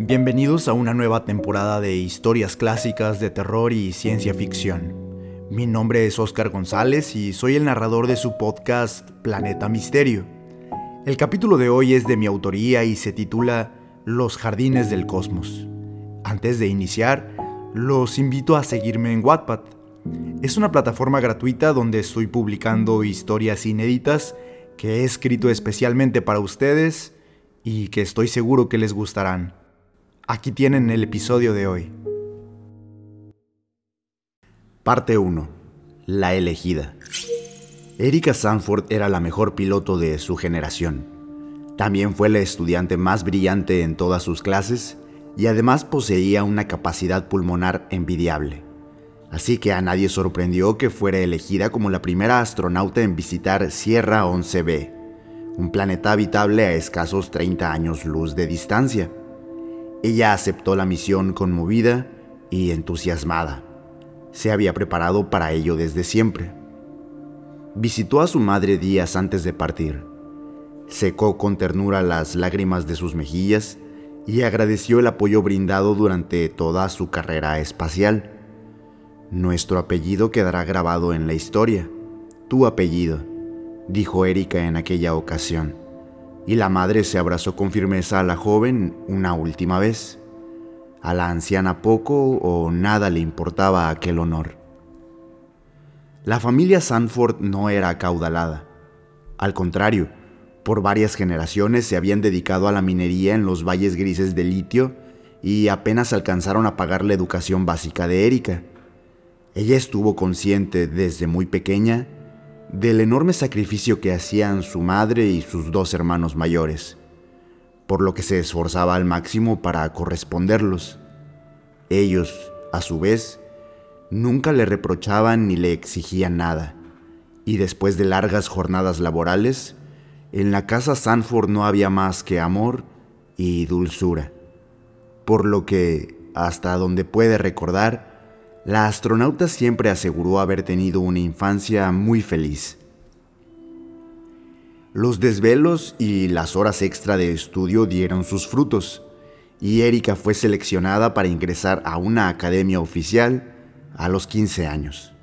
Bienvenidos a una nueva temporada de historias clásicas de terror y ciencia ficción. Mi nombre es Oscar González y soy el narrador de su podcast Planeta Misterio. El capítulo de hoy es de mi autoría y se titula Los Jardines del Cosmos. Antes de iniciar, los invito a seguirme en Wattpad. Es una plataforma gratuita donde estoy publicando historias inéditas que he escrito especialmente para ustedes y que estoy seguro que les gustarán. Aquí tienen el episodio de hoy. Parte 1. La elegida. Erika Sanford era la mejor piloto de su generación. También fue la estudiante más brillante en todas sus clases y además poseía una capacidad pulmonar envidiable. Así que a nadie sorprendió que fuera elegida como la primera astronauta en visitar Sierra 11b, un planeta habitable a escasos 30 años luz de distancia. Ella aceptó la misión conmovida y entusiasmada. Se había preparado para ello desde siempre. Visitó a su madre días antes de partir. Secó con ternura las lágrimas de sus mejillas y agradeció el apoyo brindado durante toda su carrera espacial. Nuestro apellido quedará grabado en la historia. Tu apellido, dijo Erika en aquella ocasión y la madre se abrazó con firmeza a la joven una última vez. A la anciana poco o nada le importaba aquel honor. La familia Sanford no era acaudalada. Al contrario, por varias generaciones se habían dedicado a la minería en los valles grises de litio y apenas alcanzaron a pagar la educación básica de Erika. Ella estuvo consciente desde muy pequeña del enorme sacrificio que hacían su madre y sus dos hermanos mayores, por lo que se esforzaba al máximo para corresponderlos. Ellos, a su vez, nunca le reprochaban ni le exigían nada, y después de largas jornadas laborales, en la casa Sanford no había más que amor y dulzura, por lo que, hasta donde puede recordar, la astronauta siempre aseguró haber tenido una infancia muy feliz. Los desvelos y las horas extra de estudio dieron sus frutos, y Erika fue seleccionada para ingresar a una academia oficial a los 15 años.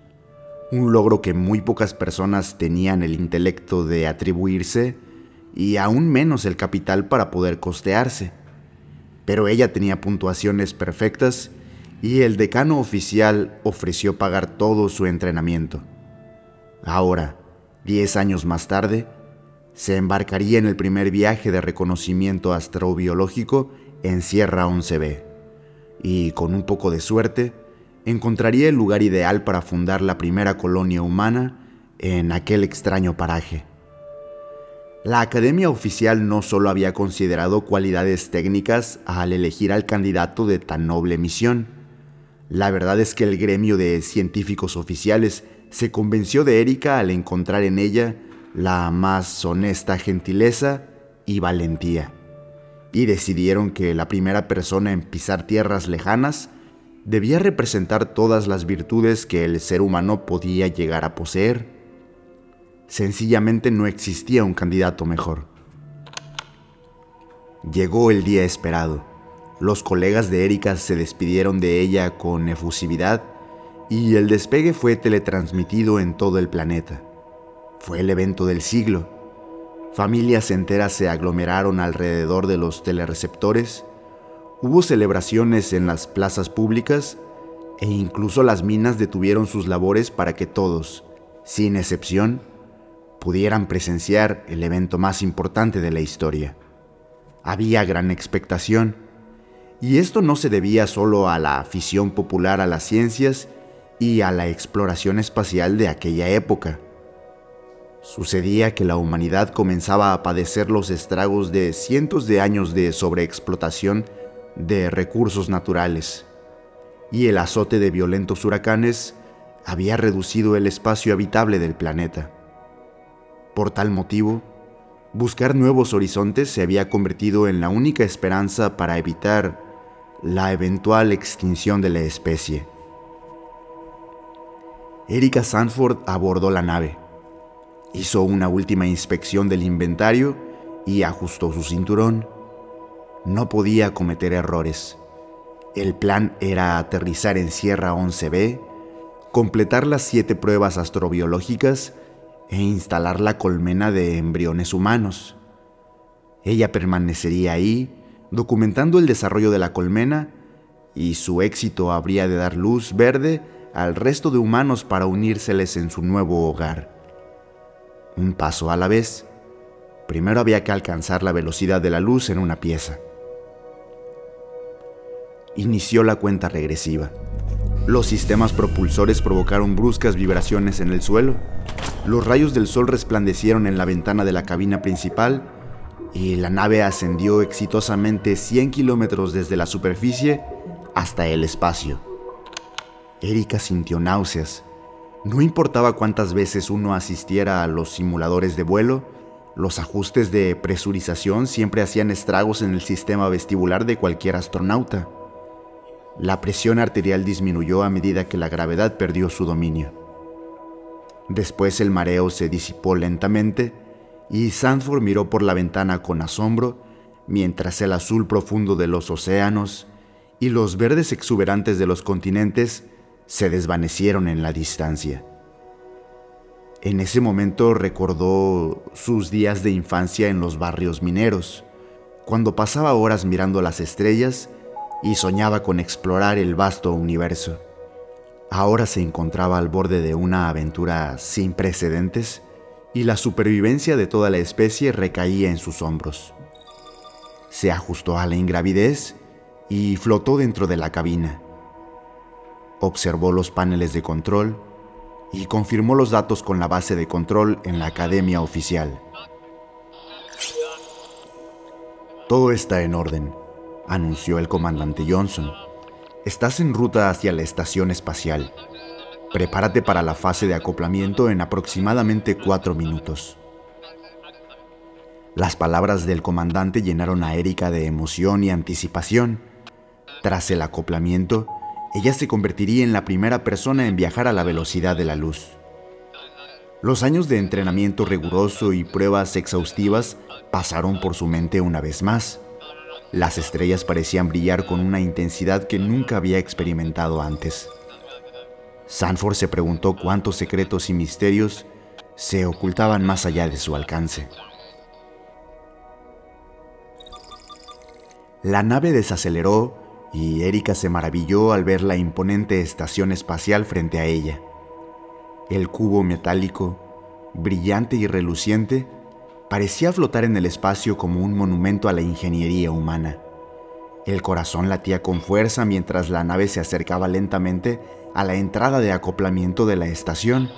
Un logro que muy pocas personas tenían el intelecto de atribuirse y aún menos el capital para poder costearse. Pero ella tenía puntuaciones perfectas y el decano oficial ofreció pagar todo su entrenamiento. Ahora, diez años más tarde, se embarcaría en el primer viaje de reconocimiento astrobiológico en Sierra 11B, y con un poco de suerte, encontraría el lugar ideal para fundar la primera colonia humana en aquel extraño paraje. La Academia Oficial no solo había considerado cualidades técnicas al elegir al candidato de tan noble misión, la verdad es que el gremio de científicos oficiales se convenció de Erika al encontrar en ella la más honesta gentileza y valentía, y decidieron que la primera persona en pisar tierras lejanas debía representar todas las virtudes que el ser humano podía llegar a poseer. Sencillamente no existía un candidato mejor. Llegó el día esperado los colegas de Erika se despidieron de ella con efusividad y el despegue fue teletransmitido en todo el planeta. Fue el evento del siglo. Familias enteras se aglomeraron alrededor de los telereceptores, hubo celebraciones en las plazas públicas e incluso las minas detuvieron sus labores para que todos, sin excepción, pudieran presenciar el evento más importante de la historia. Había gran expectación y esto no se debía solo a la afición popular a las ciencias y a la exploración espacial de aquella época. Sucedía que la humanidad comenzaba a padecer los estragos de cientos de años de sobreexplotación de recursos naturales, y el azote de violentos huracanes había reducido el espacio habitable del planeta. Por tal motivo, buscar nuevos horizontes se había convertido en la única esperanza para evitar la eventual extinción de la especie. Erika Sanford abordó la nave, hizo una última inspección del inventario y ajustó su cinturón. No podía cometer errores. El plan era aterrizar en Sierra 11B, completar las siete pruebas astrobiológicas e instalar la colmena de embriones humanos. Ella permanecería ahí, documentando el desarrollo de la colmena, y su éxito habría de dar luz verde al resto de humanos para unírseles en su nuevo hogar. Un paso a la vez. Primero había que alcanzar la velocidad de la luz en una pieza. Inició la cuenta regresiva. Los sistemas propulsores provocaron bruscas vibraciones en el suelo. Los rayos del sol resplandecieron en la ventana de la cabina principal y la nave ascendió exitosamente 100 kilómetros desde la superficie hasta el espacio. Erika sintió náuseas. No importaba cuántas veces uno asistiera a los simuladores de vuelo, los ajustes de presurización siempre hacían estragos en el sistema vestibular de cualquier astronauta. La presión arterial disminuyó a medida que la gravedad perdió su dominio. Después el mareo se disipó lentamente y Sanford miró por la ventana con asombro mientras el azul profundo de los océanos y los verdes exuberantes de los continentes se desvanecieron en la distancia. En ese momento recordó sus días de infancia en los barrios mineros, cuando pasaba horas mirando las estrellas y soñaba con explorar el vasto universo. Ahora se encontraba al borde de una aventura sin precedentes y la supervivencia de toda la especie recaía en sus hombros. Se ajustó a la ingravidez y flotó dentro de la cabina. Observó los paneles de control y confirmó los datos con la base de control en la academia oficial. Todo está en orden, anunció el comandante Johnson. Estás en ruta hacia la estación espacial. Prepárate para la fase de acoplamiento en aproximadamente cuatro minutos. Las palabras del comandante llenaron a Erika de emoción y anticipación. Tras el acoplamiento, ella se convertiría en la primera persona en viajar a la velocidad de la luz. Los años de entrenamiento riguroso y pruebas exhaustivas pasaron por su mente una vez más. Las estrellas parecían brillar con una intensidad que nunca había experimentado antes. Sanford se preguntó cuántos secretos y misterios se ocultaban más allá de su alcance. La nave desaceleró y Erika se maravilló al ver la imponente estación espacial frente a ella. El cubo metálico, brillante y reluciente, parecía flotar en el espacio como un monumento a la ingeniería humana. El corazón latía con fuerza mientras la nave se acercaba lentamente a la entrada de acoplamiento de la estación.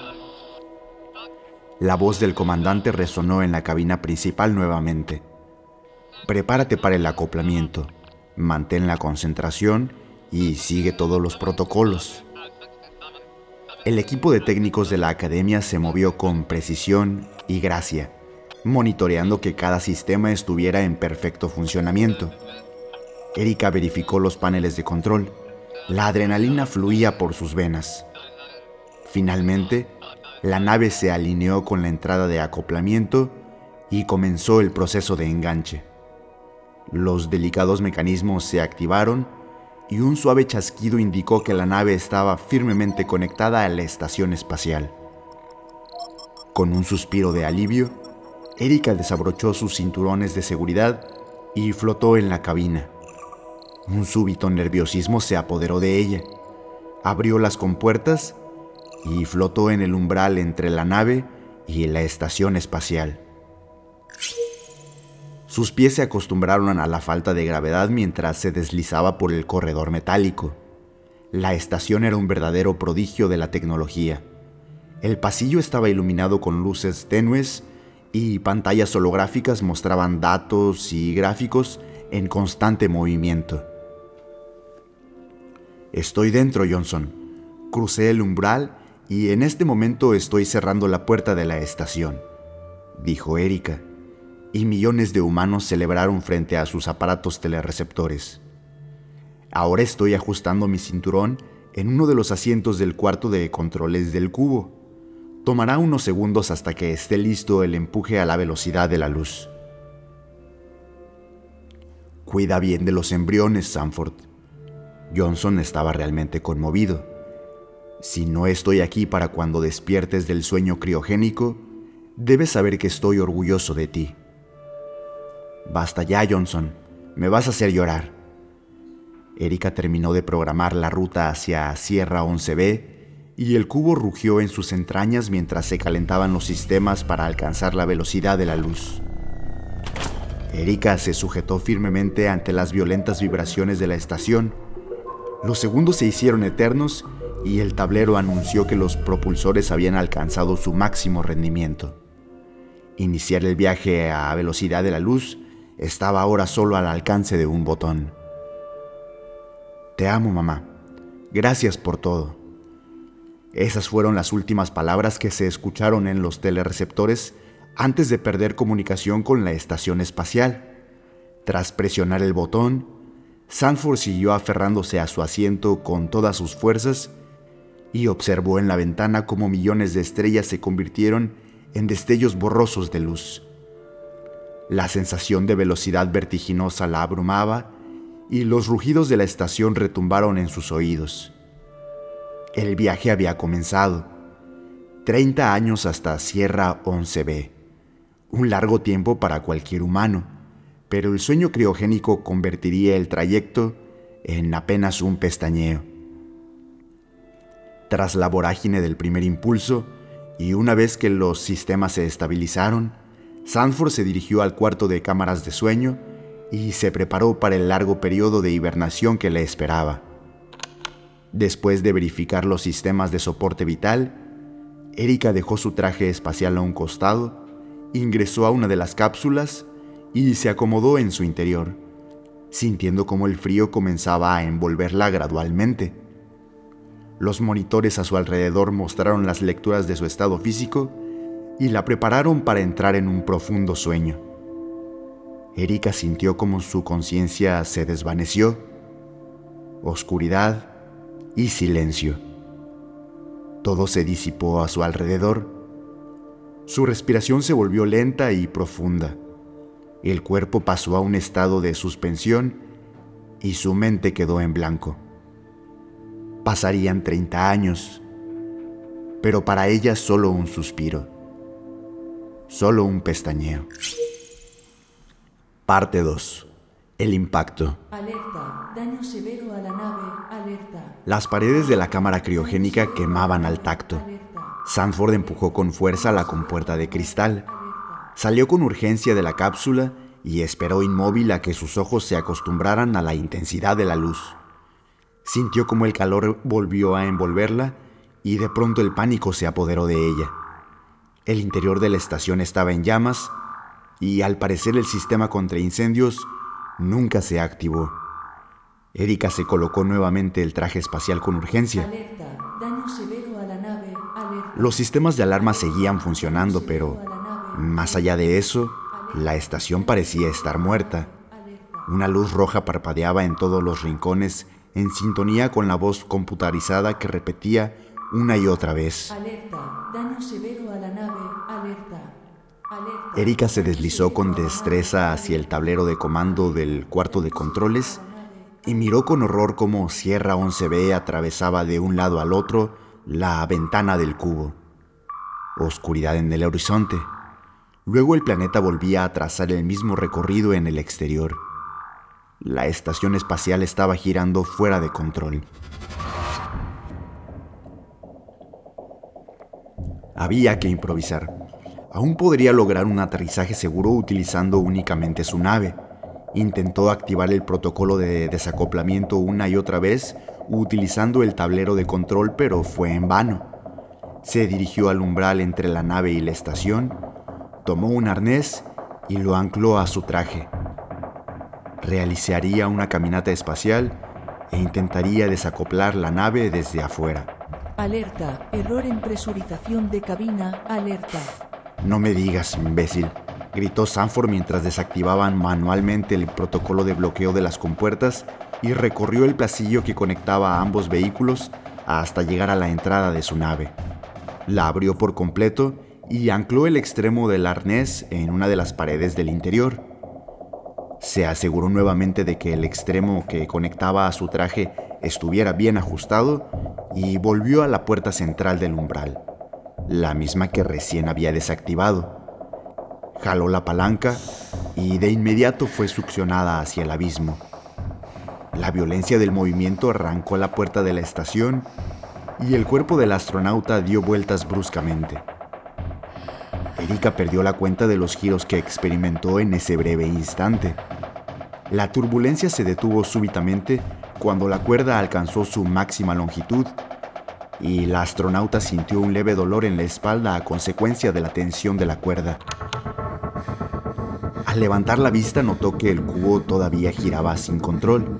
La voz del comandante resonó en la cabina principal nuevamente. Prepárate para el acoplamiento, mantén la concentración y sigue todos los protocolos. El equipo de técnicos de la academia se movió con precisión y gracia monitoreando que cada sistema estuviera en perfecto funcionamiento. Erika verificó los paneles de control. La adrenalina fluía por sus venas. Finalmente, la nave se alineó con la entrada de acoplamiento y comenzó el proceso de enganche. Los delicados mecanismos se activaron y un suave chasquido indicó que la nave estaba firmemente conectada a la estación espacial. Con un suspiro de alivio, Erika desabrochó sus cinturones de seguridad y flotó en la cabina. Un súbito nerviosismo se apoderó de ella. Abrió las compuertas y flotó en el umbral entre la nave y la estación espacial. Sus pies se acostumbraron a la falta de gravedad mientras se deslizaba por el corredor metálico. La estación era un verdadero prodigio de la tecnología. El pasillo estaba iluminado con luces tenues y pantallas holográficas mostraban datos y gráficos en constante movimiento. Estoy dentro, Johnson. Crucé el umbral y en este momento estoy cerrando la puerta de la estación, dijo Erika, y millones de humanos celebraron frente a sus aparatos telereceptores. Ahora estoy ajustando mi cinturón en uno de los asientos del cuarto de controles del cubo. Tomará unos segundos hasta que esté listo el empuje a la velocidad de la luz. Cuida bien de los embriones, Sanford. Johnson estaba realmente conmovido. Si no estoy aquí para cuando despiertes del sueño criogénico, debes saber que estoy orgulloso de ti. Basta ya, Johnson. Me vas a hacer llorar. Erika terminó de programar la ruta hacia Sierra 11B y el cubo rugió en sus entrañas mientras se calentaban los sistemas para alcanzar la velocidad de la luz. Erika se sujetó firmemente ante las violentas vibraciones de la estación. Los segundos se hicieron eternos y el tablero anunció que los propulsores habían alcanzado su máximo rendimiento. Iniciar el viaje a velocidad de la luz estaba ahora solo al alcance de un botón. Te amo, mamá. Gracias por todo. Esas fueron las últimas palabras que se escucharon en los telereceptores antes de perder comunicación con la estación espacial. Tras presionar el botón, Sanford siguió aferrándose a su asiento con todas sus fuerzas y observó en la ventana cómo millones de estrellas se convirtieron en destellos borrosos de luz. La sensación de velocidad vertiginosa la abrumaba y los rugidos de la estación retumbaron en sus oídos. El viaje había comenzado. 30 años hasta Sierra 11B un largo tiempo para cualquier humano, pero el sueño criogénico convertiría el trayecto en apenas un pestañeo. Tras la vorágine del primer impulso, y una vez que los sistemas se estabilizaron, Sanford se dirigió al cuarto de cámaras de sueño y se preparó para el largo periodo de hibernación que le esperaba. Después de verificar los sistemas de soporte vital, Erika dejó su traje espacial a un costado ingresó a una de las cápsulas y se acomodó en su interior, sintiendo cómo el frío comenzaba a envolverla gradualmente. Los monitores a su alrededor mostraron las lecturas de su estado físico y la prepararon para entrar en un profundo sueño. Erika sintió como su conciencia se desvaneció, oscuridad y silencio. Todo se disipó a su alrededor su respiración se volvió lenta y profunda. El cuerpo pasó a un estado de suspensión y su mente quedó en blanco. Pasarían 30 años, pero para ella solo un suspiro, solo un pestañeo. Parte 2. El impacto. Alerta, daño severo a la nave, alerta. Las paredes de la cámara criogénica quemaban al tacto. Sanford empujó con fuerza la compuerta de cristal. Salió con urgencia de la cápsula y esperó inmóvil a que sus ojos se acostumbraran a la intensidad de la luz. Sintió como el calor volvió a envolverla y de pronto el pánico se apoderó de ella. El interior de la estación estaba en llamas y al parecer el sistema contra incendios nunca se activó. Erika se colocó nuevamente el traje espacial con urgencia. Los sistemas de alarma seguían funcionando, pero más allá de eso, la estación parecía estar muerta. Una luz roja parpadeaba en todos los rincones en sintonía con la voz computarizada que repetía una y otra vez. Erika se deslizó con destreza hacia el tablero de comando del cuarto de controles y miró con horror cómo Sierra 11B atravesaba de un lado al otro la ventana del cubo. Oscuridad en el horizonte. Luego el planeta volvía a trazar el mismo recorrido en el exterior. La estación espacial estaba girando fuera de control. Había que improvisar. Aún podría lograr un aterrizaje seguro utilizando únicamente su nave. Intentó activar el protocolo de desacoplamiento una y otra vez utilizando el tablero de control, pero fue en vano. Se dirigió al umbral entre la nave y la estación, tomó un arnés y lo ancló a su traje. Realizaría una caminata espacial e intentaría desacoplar la nave desde afuera. Alerta, error en presurización de cabina, alerta. No me digas, imbécil, gritó Sanford mientras desactivaban manualmente el protocolo de bloqueo de las compuertas y recorrió el pasillo que conectaba a ambos vehículos hasta llegar a la entrada de su nave. La abrió por completo y ancló el extremo del arnés en una de las paredes del interior. Se aseguró nuevamente de que el extremo que conectaba a su traje estuviera bien ajustado y volvió a la puerta central del umbral, la misma que recién había desactivado. Jaló la palanca y de inmediato fue succionada hacia el abismo. La violencia del movimiento arrancó la puerta de la estación y el cuerpo del astronauta dio vueltas bruscamente. Erika perdió la cuenta de los giros que experimentó en ese breve instante. La turbulencia se detuvo súbitamente cuando la cuerda alcanzó su máxima longitud y la astronauta sintió un leve dolor en la espalda a consecuencia de la tensión de la cuerda. Al levantar la vista notó que el cubo todavía giraba sin control,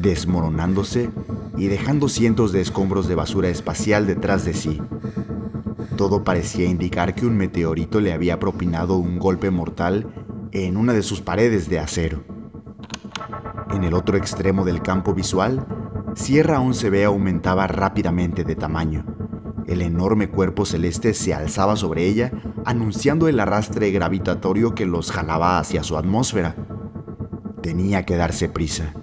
desmoronándose y dejando cientos de escombros de basura espacial detrás de sí. Todo parecía indicar que un meteorito le había propinado un golpe mortal en una de sus paredes de acero. En el otro extremo del campo visual, Sierra 11B aumentaba rápidamente de tamaño. El enorme cuerpo celeste se alzaba sobre ella, anunciando el arrastre gravitatorio que los jalaba hacia su atmósfera. Tenía que darse prisa.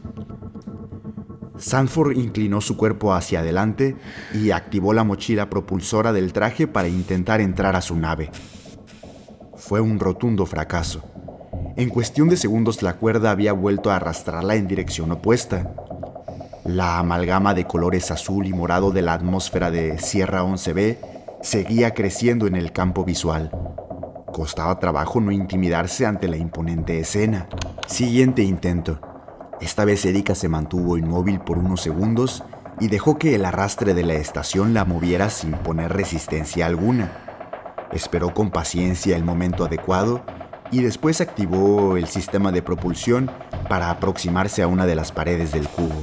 Sanford inclinó su cuerpo hacia adelante y activó la mochila propulsora del traje para intentar entrar a su nave. Fue un rotundo fracaso. En cuestión de segundos la cuerda había vuelto a arrastrarla en dirección opuesta. La amalgama de colores azul y morado de la atmósfera de Sierra 11B seguía creciendo en el campo visual. Costaba trabajo no intimidarse ante la imponente escena. Siguiente intento. Esta vez Erika se mantuvo inmóvil por unos segundos y dejó que el arrastre de la estación la moviera sin poner resistencia alguna. Esperó con paciencia el momento adecuado y después activó el sistema de propulsión para aproximarse a una de las paredes del cubo.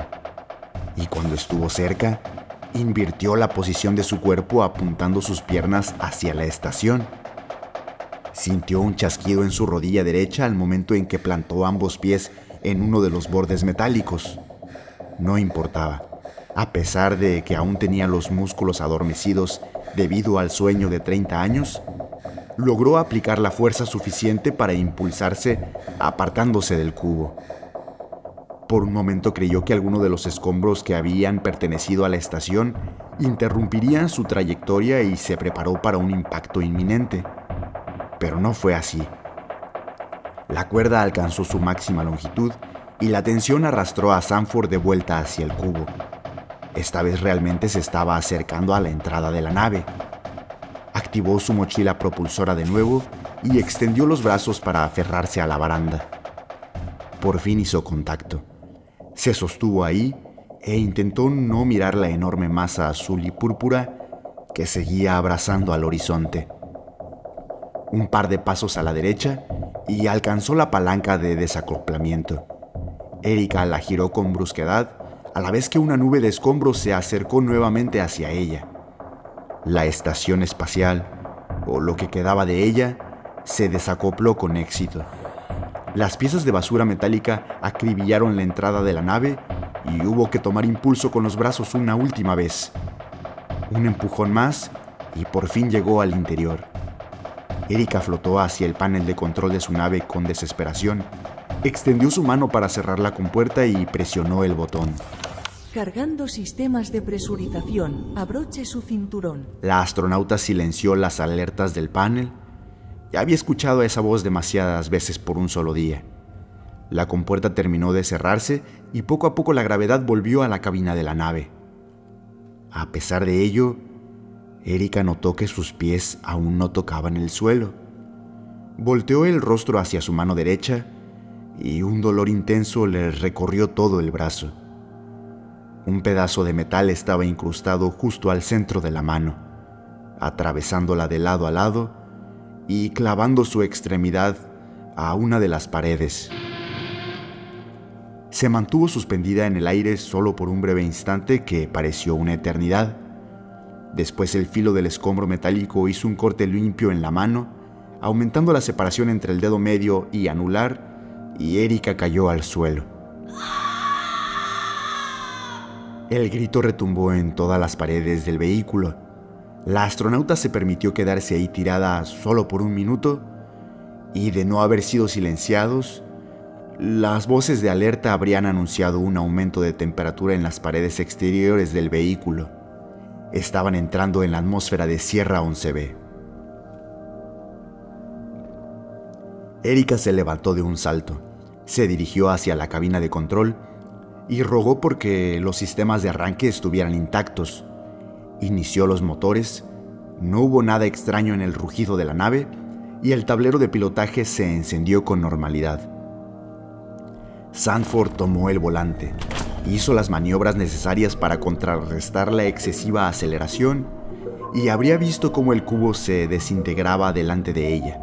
Y cuando estuvo cerca, invirtió la posición de su cuerpo apuntando sus piernas hacia la estación. Sintió un chasquido en su rodilla derecha al momento en que plantó ambos pies en uno de los bordes metálicos. No importaba, a pesar de que aún tenía los músculos adormecidos debido al sueño de 30 años, logró aplicar la fuerza suficiente para impulsarse apartándose del cubo. Por un momento creyó que alguno de los escombros que habían pertenecido a la estación interrumpirían su trayectoria y se preparó para un impacto inminente. Pero no fue así. La cuerda alcanzó su máxima longitud y la tensión arrastró a Sanford de vuelta hacia el cubo. Esta vez realmente se estaba acercando a la entrada de la nave. Activó su mochila propulsora de nuevo y extendió los brazos para aferrarse a la baranda. Por fin hizo contacto. Se sostuvo ahí e intentó no mirar la enorme masa azul y púrpura que seguía abrazando al horizonte. Un par de pasos a la derecha y alcanzó la palanca de desacoplamiento. Erika la giró con brusquedad a la vez que una nube de escombros se acercó nuevamente hacia ella. La estación espacial, o lo que quedaba de ella, se desacopló con éxito. Las piezas de basura metálica acribillaron la entrada de la nave y hubo que tomar impulso con los brazos una última vez. Un empujón más y por fin llegó al interior. Erika flotó hacia el panel de control de su nave con desesperación. Extendió su mano para cerrar la compuerta y presionó el botón. Cargando sistemas de presurización, abroche su cinturón. La astronauta silenció las alertas del panel. Ya había escuchado esa voz demasiadas veces por un solo día. La compuerta terminó de cerrarse y poco a poco la gravedad volvió a la cabina de la nave. A pesar de ello, Erika notó que sus pies aún no tocaban el suelo. Volteó el rostro hacia su mano derecha y un dolor intenso le recorrió todo el brazo. Un pedazo de metal estaba incrustado justo al centro de la mano, atravesándola de lado a lado y clavando su extremidad a una de las paredes. Se mantuvo suspendida en el aire solo por un breve instante que pareció una eternidad. Después el filo del escombro metálico hizo un corte limpio en la mano, aumentando la separación entre el dedo medio y anular, y Erika cayó al suelo. El grito retumbó en todas las paredes del vehículo. La astronauta se permitió quedarse ahí tirada solo por un minuto y de no haber sido silenciados, Las voces de alerta habrían anunciado un aumento de temperatura en las paredes exteriores del vehículo. Estaban entrando en la atmósfera de Sierra 11B. Erika se levantó de un salto, se dirigió hacia la cabina de control y rogó porque los sistemas de arranque estuvieran intactos. Inició los motores, no hubo nada extraño en el rugido de la nave y el tablero de pilotaje se encendió con normalidad. Sanford tomó el volante, hizo las maniobras necesarias para contrarrestar la excesiva aceleración y habría visto cómo el cubo se desintegraba delante de ella.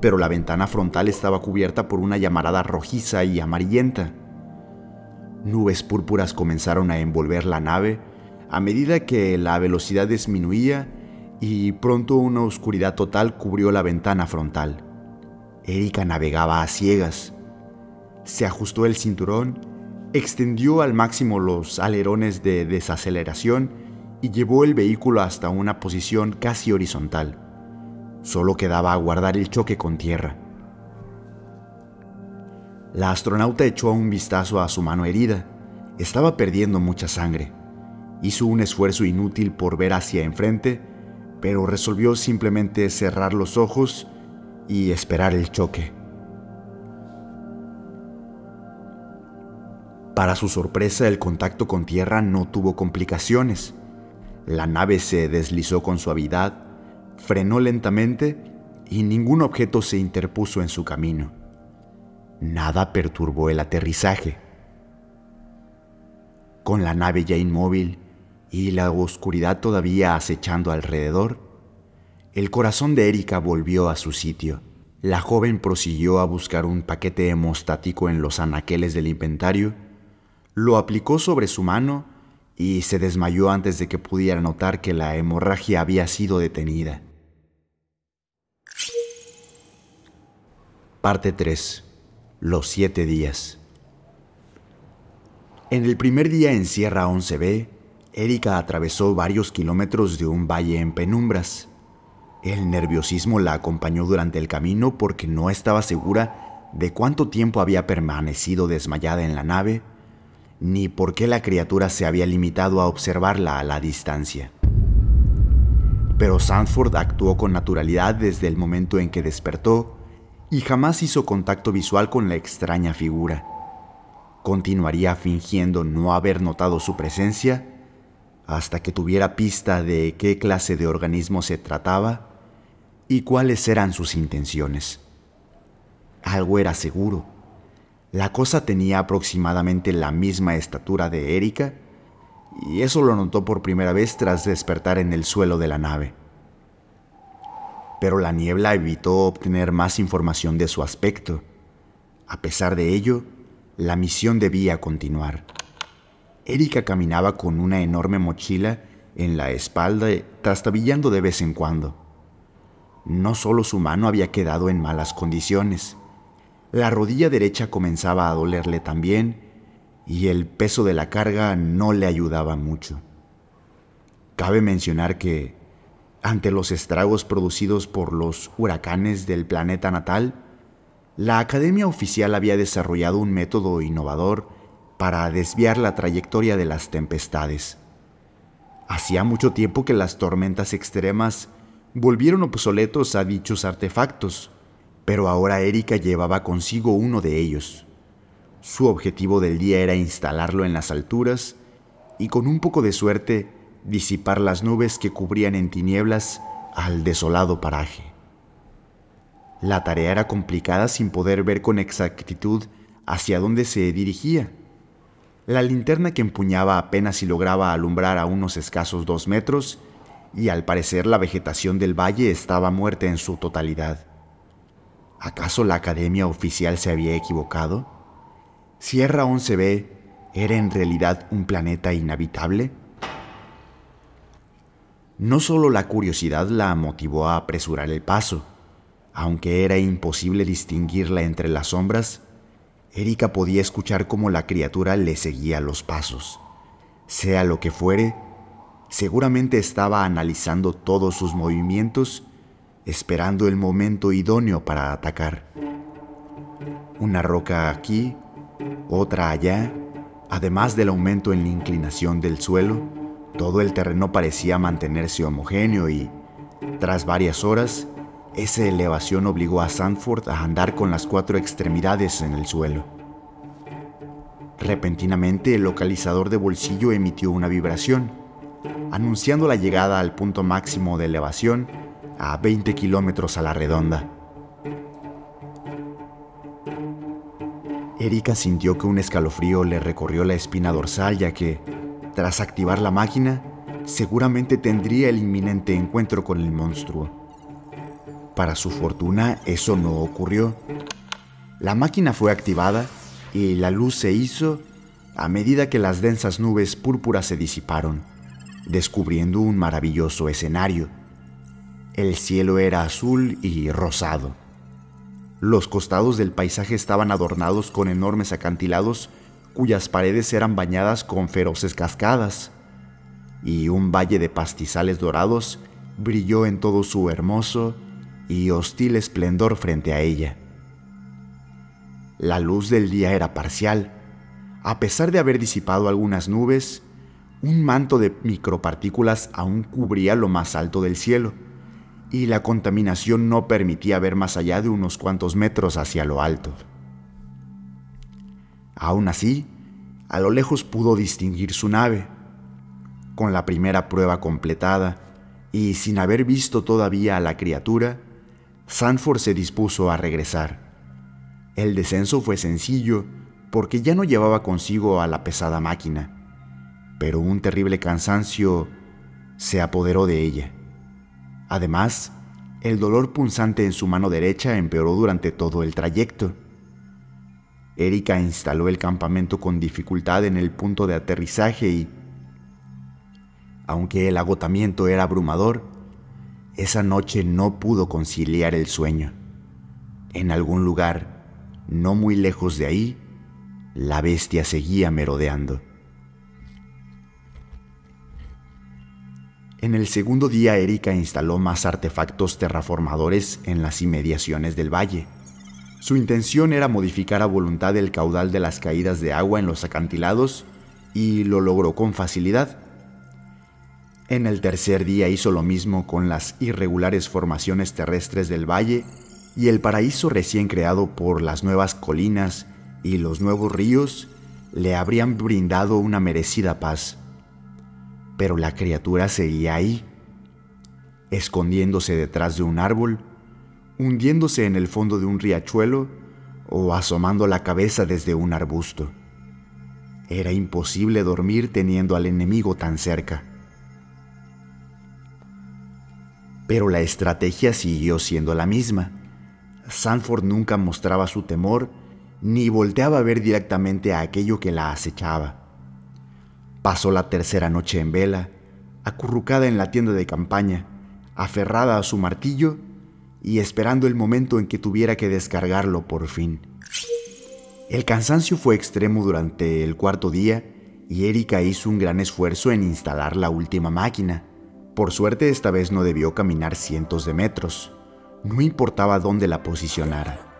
Pero la ventana frontal estaba cubierta por una llamarada rojiza y amarillenta. Nubes púrpuras comenzaron a envolver la nave a medida que la velocidad disminuía y pronto una oscuridad total cubrió la ventana frontal. Erika navegaba a ciegas, se ajustó el cinturón, extendió al máximo los alerones de desaceleración y llevó el vehículo hasta una posición casi horizontal. Solo quedaba aguardar el choque con tierra. La astronauta echó un vistazo a su mano herida. Estaba perdiendo mucha sangre. Hizo un esfuerzo inútil por ver hacia enfrente, pero resolvió simplemente cerrar los ojos y esperar el choque. Para su sorpresa, el contacto con tierra no tuvo complicaciones. La nave se deslizó con suavidad, frenó lentamente y ningún objeto se interpuso en su camino. Nada perturbó el aterrizaje. Con la nave ya inmóvil y la oscuridad todavía acechando alrededor, el corazón de Erika volvió a su sitio. La joven prosiguió a buscar un paquete hemostático en los anaqueles del inventario lo aplicó sobre su mano y se desmayó antes de que pudiera notar que la hemorragia había sido detenida. Parte 3. Los siete días. En el primer día en Sierra 11B, Erika atravesó varios kilómetros de un valle en penumbras. El nerviosismo la acompañó durante el camino porque no estaba segura de cuánto tiempo había permanecido desmayada en la nave ni por qué la criatura se había limitado a observarla a la distancia. Pero Sanford actuó con naturalidad desde el momento en que despertó y jamás hizo contacto visual con la extraña figura. Continuaría fingiendo no haber notado su presencia hasta que tuviera pista de qué clase de organismo se trataba y cuáles eran sus intenciones. Algo era seguro la cosa tenía aproximadamente la misma estatura de Erika, y eso lo notó por primera vez tras despertar en el suelo de la nave. Pero la niebla evitó obtener más información de su aspecto. A pesar de ello, la misión debía continuar. Erika caminaba con una enorme mochila en la espalda, trastabillando de vez en cuando. No solo su mano había quedado en malas condiciones, la rodilla derecha comenzaba a dolerle también y el peso de la carga no le ayudaba mucho. Cabe mencionar que, ante los estragos producidos por los huracanes del planeta natal, la Academia Oficial había desarrollado un método innovador para desviar la trayectoria de las tempestades. Hacía mucho tiempo que las tormentas extremas volvieron obsoletos a dichos artefactos, pero ahora Erika llevaba consigo uno de ellos. Su objetivo del día era instalarlo en las alturas y con un poco de suerte disipar las nubes que cubrían en tinieblas al desolado paraje. La tarea era complicada sin poder ver con exactitud hacia dónde se dirigía. La linterna que empuñaba apenas si lograba alumbrar a unos escasos dos metros y al parecer la vegetación del valle estaba muerta en su totalidad. ¿Acaso la Academia Oficial se había equivocado? ¿Sierra 11B era en realidad un planeta inhabitable? No solo la curiosidad la motivó a apresurar el paso, aunque era imposible distinguirla entre las sombras, Erika podía escuchar cómo la criatura le seguía los pasos. Sea lo que fuere, seguramente estaba analizando todos sus movimientos esperando el momento idóneo para atacar. Una roca aquí, otra allá, además del aumento en la inclinación del suelo, todo el terreno parecía mantenerse homogéneo y, tras varias horas, esa elevación obligó a Sanford a andar con las cuatro extremidades en el suelo. Repentinamente el localizador de bolsillo emitió una vibración, anunciando la llegada al punto máximo de elevación a 20 kilómetros a la redonda. Erika sintió que un escalofrío le recorrió la espina dorsal ya que, tras activar la máquina, seguramente tendría el inminente encuentro con el monstruo. Para su fortuna, eso no ocurrió. La máquina fue activada y la luz se hizo a medida que las densas nubes púrpuras se disiparon, descubriendo un maravilloso escenario. El cielo era azul y rosado. Los costados del paisaje estaban adornados con enormes acantilados cuyas paredes eran bañadas con feroces cascadas, y un valle de pastizales dorados brilló en todo su hermoso y hostil esplendor frente a ella. La luz del día era parcial. A pesar de haber disipado algunas nubes, un manto de micropartículas aún cubría lo más alto del cielo, y la contaminación no permitía ver más allá de unos cuantos metros hacia lo alto. Aún así, a lo lejos pudo distinguir su nave. Con la primera prueba completada, y sin haber visto todavía a la criatura, Sanford se dispuso a regresar. El descenso fue sencillo porque ya no llevaba consigo a la pesada máquina, pero un terrible cansancio se apoderó de ella. Además, el dolor punzante en su mano derecha empeoró durante todo el trayecto. Erika instaló el campamento con dificultad en el punto de aterrizaje y, aunque el agotamiento era abrumador, esa noche no pudo conciliar el sueño. En algún lugar no muy lejos de ahí, la bestia seguía merodeando. En el segundo día Erika instaló más artefactos terraformadores en las inmediaciones del valle. Su intención era modificar a voluntad el caudal de las caídas de agua en los acantilados y lo logró con facilidad. En el tercer día hizo lo mismo con las irregulares formaciones terrestres del valle y el paraíso recién creado por las nuevas colinas y los nuevos ríos le habrían brindado una merecida paz. Pero la criatura seguía ahí, escondiéndose detrás de un árbol, hundiéndose en el fondo de un riachuelo o asomando la cabeza desde un arbusto. Era imposible dormir teniendo al enemigo tan cerca. Pero la estrategia siguió siendo la misma Sanford nunca mostraba su temor ni volteaba a ver directamente a aquello que la acechaba. Pasó la tercera noche en vela, acurrucada en la tienda de campaña, aferrada a su martillo y esperando el momento en que tuviera que descargarlo por fin. El cansancio fue extremo durante el cuarto día y Erika hizo un gran esfuerzo en instalar la última máquina. Por suerte esta vez no debió caminar cientos de metros no importaba dónde la posicionara.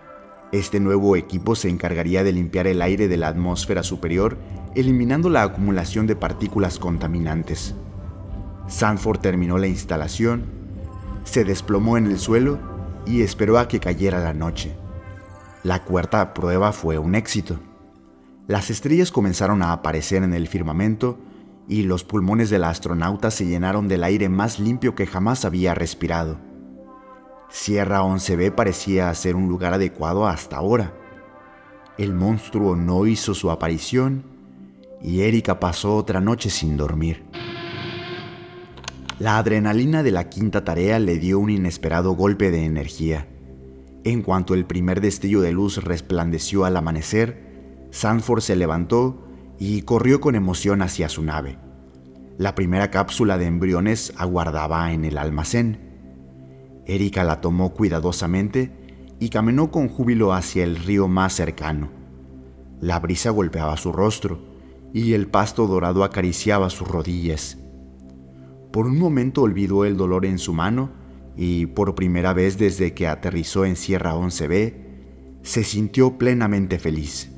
Este nuevo equipo se encargaría de limpiar el aire de la atmósfera superior, eliminando la acumulación de partículas contaminantes. Sanford terminó la instalación, se desplomó en el suelo y esperó a que cayera la noche. La cuarta prueba fue un éxito. Las estrellas comenzaron a aparecer en el firmamento y los pulmones del astronauta se llenaron del aire más limpio que jamás había respirado. Sierra 11B parecía ser un lugar adecuado hasta ahora. El monstruo no hizo su aparición y Erika pasó otra noche sin dormir. La adrenalina de la quinta tarea le dio un inesperado golpe de energía. En cuanto el primer destello de luz resplandeció al amanecer, Sanford se levantó y corrió con emoción hacia su nave. La primera cápsula de embriones aguardaba en el almacén. Erika la tomó cuidadosamente y caminó con júbilo hacia el río más cercano. La brisa golpeaba su rostro y el pasto dorado acariciaba sus rodillas. Por un momento olvidó el dolor en su mano y por primera vez desde que aterrizó en Sierra 11B, se sintió plenamente feliz.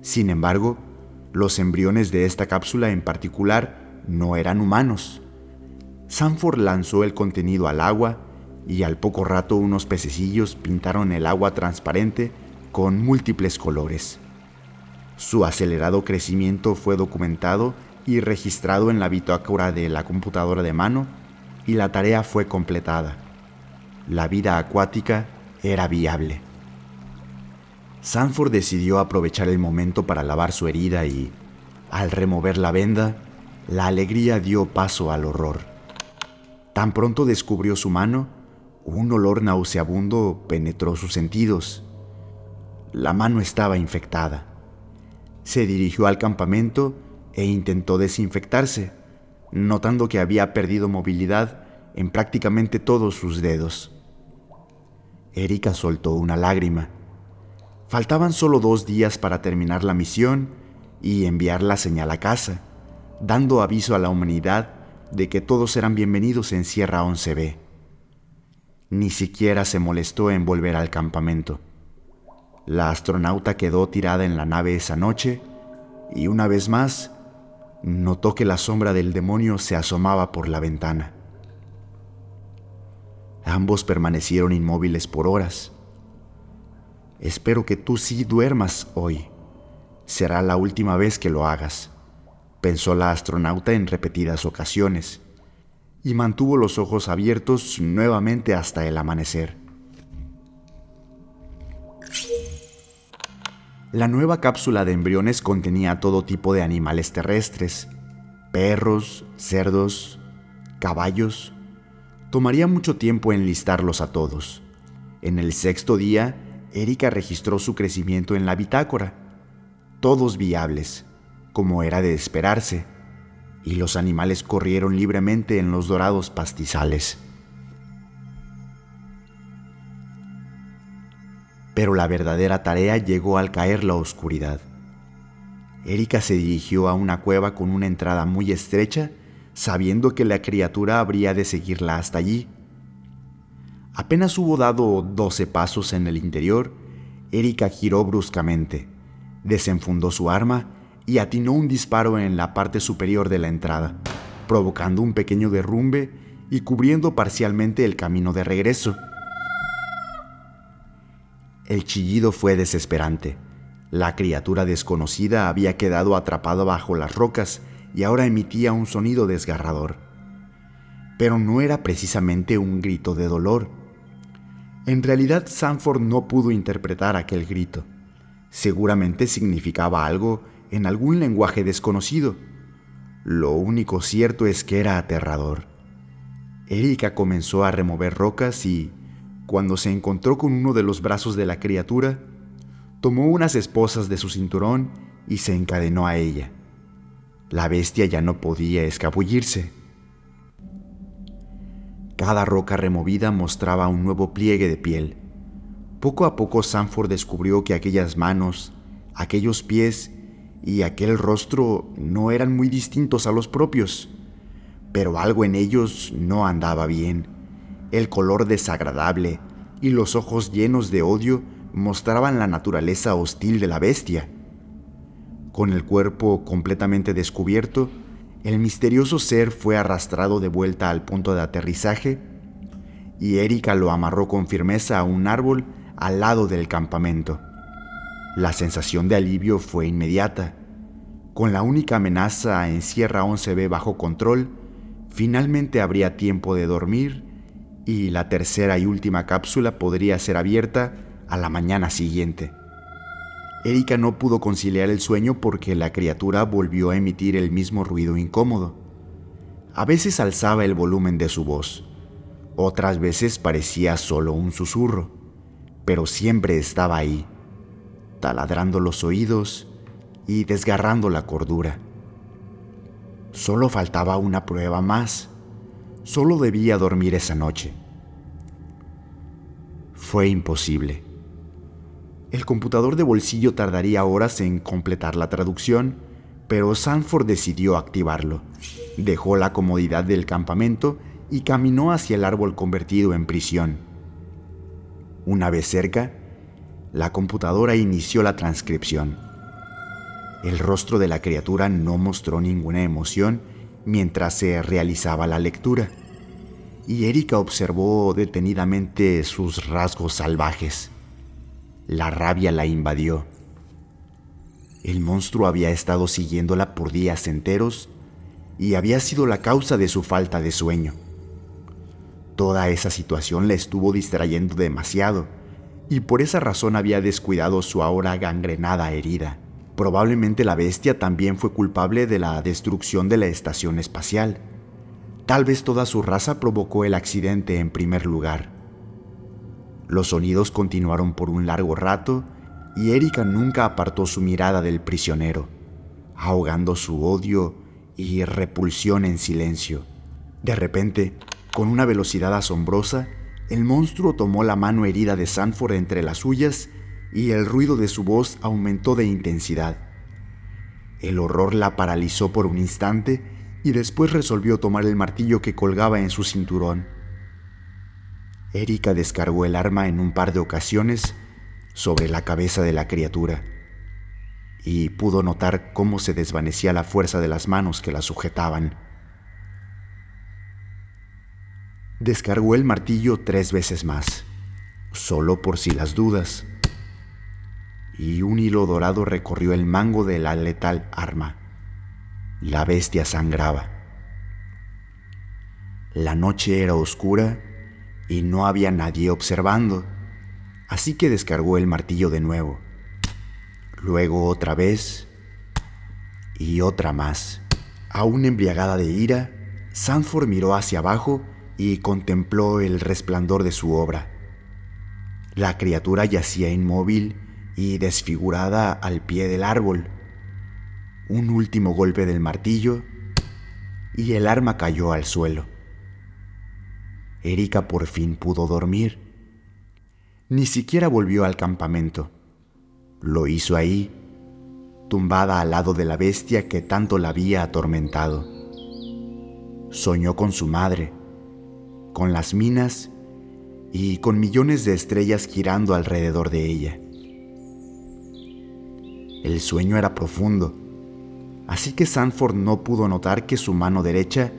Sin embargo, los embriones de esta cápsula en particular no eran humanos. Sanford lanzó el contenido al agua y al poco rato unos pececillos pintaron el agua transparente con múltiples colores. Su acelerado crecimiento fue documentado y registrado en la bitácora de la computadora de mano y la tarea fue completada. La vida acuática era viable. Sanford decidió aprovechar el momento para lavar su herida y, al remover la venda, la alegría dio paso al horror. Tan pronto descubrió su mano, un olor nauseabundo penetró sus sentidos. La mano estaba infectada. Se dirigió al campamento e intentó desinfectarse, notando que había perdido movilidad en prácticamente todos sus dedos. Erika soltó una lágrima. Faltaban solo dos días para terminar la misión y enviar la señal a casa, dando aviso a la humanidad de que todos eran bienvenidos en Sierra 11B. Ni siquiera se molestó en volver al campamento. La astronauta quedó tirada en la nave esa noche y una vez más notó que la sombra del demonio se asomaba por la ventana. Ambos permanecieron inmóviles por horas. Espero que tú sí duermas hoy. Será la última vez que lo hagas, pensó la astronauta en repetidas ocasiones, y mantuvo los ojos abiertos nuevamente hasta el amanecer. La nueva cápsula de embriones contenía todo tipo de animales terrestres, perros, cerdos, caballos. Tomaría mucho tiempo enlistarlos a todos. En el sexto día, Erika registró su crecimiento en la bitácora. Todos viables, como era de esperarse, y los animales corrieron libremente en los dorados pastizales. Pero la verdadera tarea llegó al caer la oscuridad. Erika se dirigió a una cueva con una entrada muy estrecha, sabiendo que la criatura habría de seguirla hasta allí. Apenas hubo dado doce pasos en el interior, Erika giró bruscamente, desenfundó su arma y atinó un disparo en la parte superior de la entrada, provocando un pequeño derrumbe y cubriendo parcialmente el camino de regreso. El chillido fue desesperante. La criatura desconocida había quedado atrapada bajo las rocas y ahora emitía un sonido desgarrador. Pero no era precisamente un grito de dolor en realidad Sanford no pudo interpretar aquel grito. Seguramente significaba algo en algún lenguaje desconocido. Lo único cierto es que era aterrador. Erika comenzó a remover rocas y, cuando se encontró con uno de los brazos de la criatura, tomó unas esposas de su cinturón y se encadenó a ella. La bestia ya no podía escabullirse. Cada roca removida mostraba un nuevo pliegue de piel. Poco a poco Sanford descubrió que aquellas manos, aquellos pies y aquel rostro no eran muy distintos a los propios, pero algo en ellos no andaba bien. El color desagradable y los ojos llenos de odio mostraban la naturaleza hostil de la bestia. Con el cuerpo completamente descubierto, el misterioso ser fue arrastrado de vuelta al punto de aterrizaje y Erika lo amarró con firmeza a un árbol al lado del campamento. La sensación de alivio fue inmediata. Con la única amenaza en Sierra 11B bajo control, finalmente habría tiempo de dormir y la tercera y última cápsula podría ser abierta a la mañana siguiente. Erika no pudo conciliar el sueño porque la criatura volvió a emitir el mismo ruido incómodo. A veces alzaba el volumen de su voz, otras veces parecía solo un susurro, pero siempre estaba ahí, taladrando los oídos y desgarrando la cordura. Solo faltaba una prueba más. Solo debía dormir esa noche. Fue imposible. El computador de bolsillo tardaría horas en completar la traducción, pero Sanford decidió activarlo. Dejó la comodidad del campamento y caminó hacia el árbol convertido en prisión. Una vez cerca, la computadora inició la transcripción. El rostro de la criatura no mostró ninguna emoción mientras se realizaba la lectura, y Erika observó detenidamente sus rasgos salvajes. La rabia la invadió. El monstruo había estado siguiéndola por días enteros y había sido la causa de su falta de sueño. Toda esa situación le estuvo distrayendo demasiado y por esa razón había descuidado su ahora gangrenada herida. Probablemente la bestia también fue culpable de la destrucción de la estación espacial. Tal vez toda su raza provocó el accidente en primer lugar. Los sonidos continuaron por un largo rato y Erika nunca apartó su mirada del prisionero, ahogando su odio y repulsión en silencio. De repente, con una velocidad asombrosa, el monstruo tomó la mano herida de Sanford entre las suyas y el ruido de su voz aumentó de intensidad. El horror la paralizó por un instante y después resolvió tomar el martillo que colgaba en su cinturón. Erika descargó el arma en un par de ocasiones sobre la cabeza de la criatura y pudo notar cómo se desvanecía la fuerza de las manos que la sujetaban. Descargó el martillo tres veces más, solo por si las dudas, y un hilo dorado recorrió el mango de la letal arma. La bestia sangraba. La noche era oscura y no había nadie observando así que descargó el martillo de nuevo. Luego otra vez y otra más. Aún embriagada de ira, Sanford miró hacia abajo y contempló el resplandor de su obra. La criatura yacía inmóvil y desfigurada al pie del árbol. Un último golpe del martillo y el arma cayó al suelo. Erika por fin pudo dormir ni siquiera volvió al campamento. Lo hizo ahí, tumbada al lado de la bestia que tanto la había atormentado. Soñó con su madre, con las minas y con millones de estrellas girando alrededor de ella. El sueño era profundo, así que Sanford no pudo notar que su mano derecha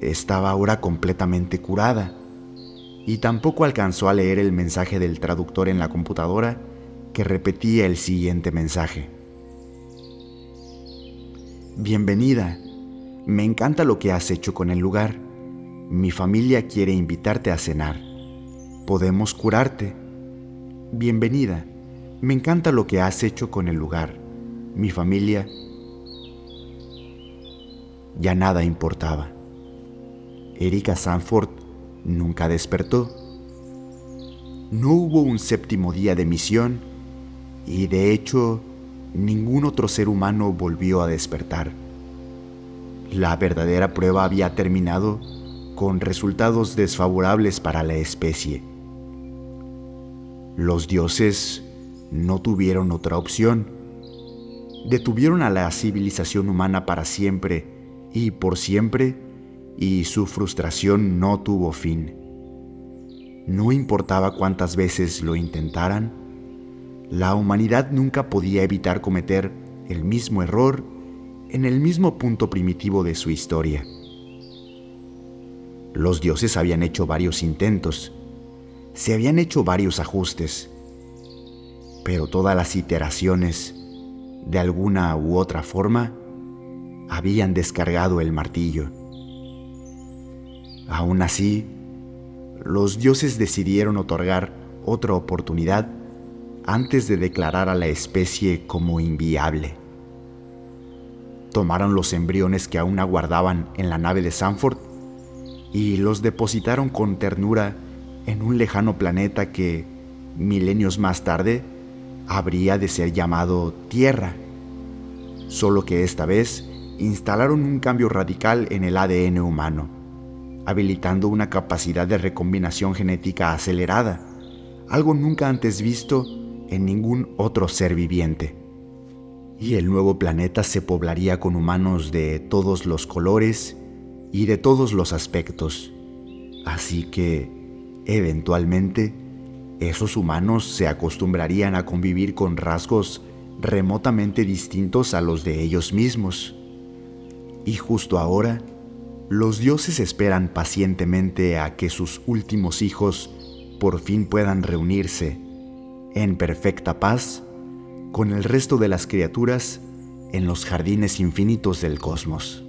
estaba ahora completamente curada y tampoco alcanzó a leer el mensaje del traductor en la computadora que repetía el siguiente mensaje. Bienvenida, me encanta lo que has hecho con el lugar. Mi familia quiere invitarte a cenar. Podemos curarte. Bienvenida, me encanta lo que has hecho con el lugar. Mi familia... Ya nada importaba. Erika Sanford nunca despertó. No hubo un séptimo día de misión y de hecho ningún otro ser humano volvió a despertar. La verdadera prueba había terminado con resultados desfavorables para la especie. Los dioses no tuvieron otra opción. Detuvieron a la civilización humana para siempre y por siempre y su frustración no tuvo fin. No importaba cuántas veces lo intentaran, la humanidad nunca podía evitar cometer el mismo error en el mismo punto primitivo de su historia. Los dioses habían hecho varios intentos, se habían hecho varios ajustes, pero todas las iteraciones, de alguna u otra forma, habían descargado el martillo. Aún así, los dioses decidieron otorgar otra oportunidad antes de declarar a la especie como inviable. Tomaron los embriones que aún aguardaban en la nave de Sanford y los depositaron con ternura en un lejano planeta que, milenios más tarde, habría de ser llamado Tierra. Solo que esta vez instalaron un cambio radical en el ADN humano habilitando una capacidad de recombinación genética acelerada, algo nunca antes visto en ningún otro ser viviente. Y el nuevo planeta se poblaría con humanos de todos los colores y de todos los aspectos. Así que, eventualmente, esos humanos se acostumbrarían a convivir con rasgos remotamente distintos a los de ellos mismos. Y justo ahora, los dioses esperan pacientemente a que sus últimos hijos por fin puedan reunirse en perfecta paz con el resto de las criaturas en los jardines infinitos del cosmos.